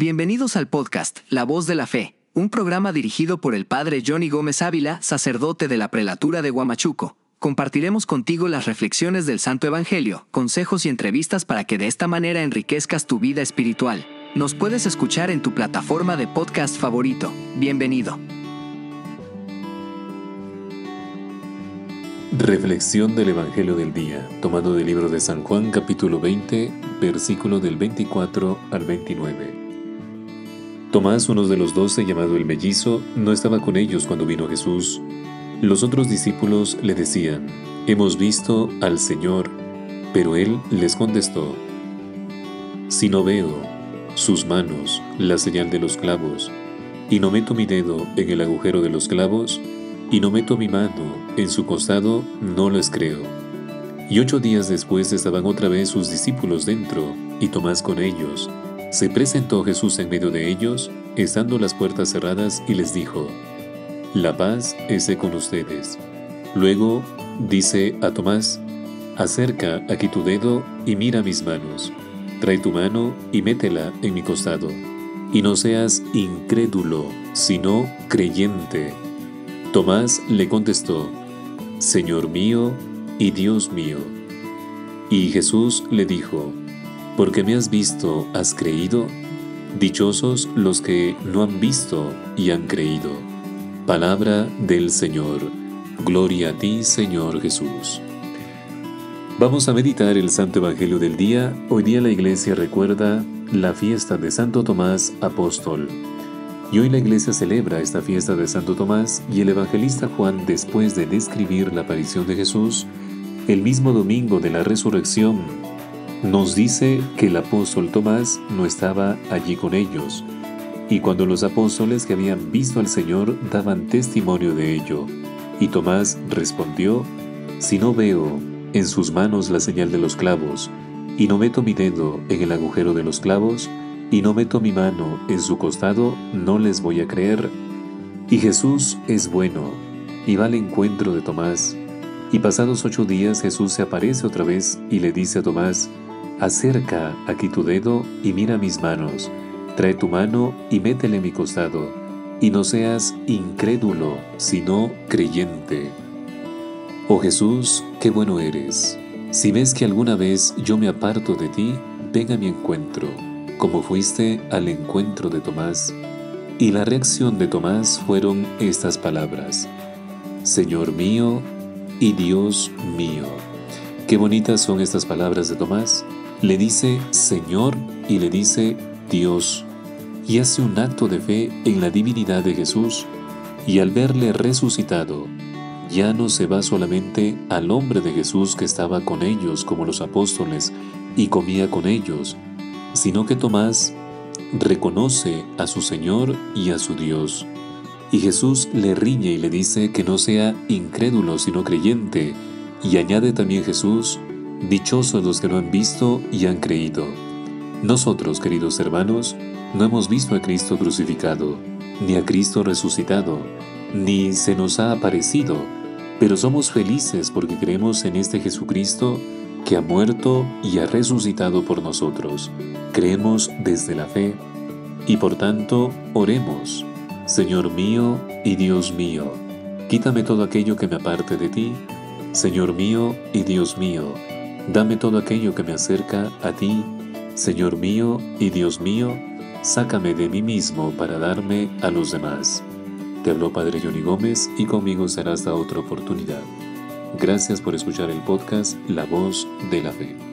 Bienvenidos al podcast La Voz de la Fe, un programa dirigido por el padre Johnny Gómez Ávila, sacerdote de la prelatura de Huamachuco. Compartiremos contigo las reflexiones del Santo Evangelio, consejos y entrevistas para que de esta manera enriquezcas tu vida espiritual. Nos puedes escuchar en tu plataforma de podcast favorito. Bienvenido. Reflexión del Evangelio del Día, tomado del libro de San Juan capítulo 20, versículo del 24 al 29. Tomás, uno de los doce, llamado el mellizo, no estaba con ellos cuando vino Jesús. Los otros discípulos le decían, Hemos visto al Señor, pero él les contestó, Si no veo sus manos, la señal de los clavos, y no meto mi dedo en el agujero de los clavos, y no meto mi mano en su costado, no les creo. Y ocho días después estaban otra vez sus discípulos dentro, y Tomás con ellos. Se presentó Jesús en medio de ellos, estando las puertas cerradas, y les dijo, La paz esté con ustedes. Luego dice a Tomás, Acerca aquí tu dedo y mira mis manos. Trae tu mano y métela en mi costado. Y no seas incrédulo, sino creyente. Tomás le contestó, Señor mío y Dios mío. Y Jesús le dijo, porque me has visto, has creído. Dichosos los que no han visto y han creído. Palabra del Señor. Gloria a ti, Señor Jesús. Vamos a meditar el Santo Evangelio del día. Hoy día la iglesia recuerda la fiesta de Santo Tomás Apóstol. Y hoy la iglesia celebra esta fiesta de Santo Tomás y el evangelista Juan, después de describir la aparición de Jesús, el mismo domingo de la resurrección, nos dice que el apóstol Tomás no estaba allí con ellos, y cuando los apóstoles que habían visto al Señor daban testimonio de ello, y Tomás respondió, Si no veo en sus manos la señal de los clavos, y no meto mi dedo en el agujero de los clavos, y no meto mi mano en su costado, no les voy a creer. Y Jesús es bueno, y va al encuentro de Tomás. Y pasados ocho días Jesús se aparece otra vez y le dice a Tomás, Acerca aquí tu dedo y mira mis manos. Trae tu mano y métele mi costado. Y no seas incrédulo, sino creyente. Oh Jesús, qué bueno eres. Si ves que alguna vez yo me aparto de ti, ven a mi encuentro, como fuiste al encuentro de Tomás. Y la reacción de Tomás fueron estas palabras. Señor mío y Dios mío. Qué bonitas son estas palabras de Tomás le dice Señor y le dice Dios, y hace un acto de fe en la divinidad de Jesús, y al verle resucitado, ya no se va solamente al hombre de Jesús que estaba con ellos como los apóstoles y comía con ellos, sino que Tomás reconoce a su Señor y a su Dios. Y Jesús le riñe y le dice que no sea incrédulo sino creyente, y añade también Jesús, Dichosos los que no han visto y han creído. Nosotros, queridos hermanos, no hemos visto a Cristo crucificado, ni a Cristo resucitado, ni se nos ha aparecido, pero somos felices porque creemos en este Jesucristo que ha muerto y ha resucitado por nosotros. Creemos desde la fe y por tanto oremos. Señor mío y Dios mío, quítame todo aquello que me aparte de ti. Señor mío y Dios mío, Dame todo aquello que me acerca a ti, Señor mío y Dios mío, sácame de mí mismo para darme a los demás. Te habló Padre Johnny Gómez y conmigo será hasta otra oportunidad. Gracias por escuchar el podcast La Voz de la Fe.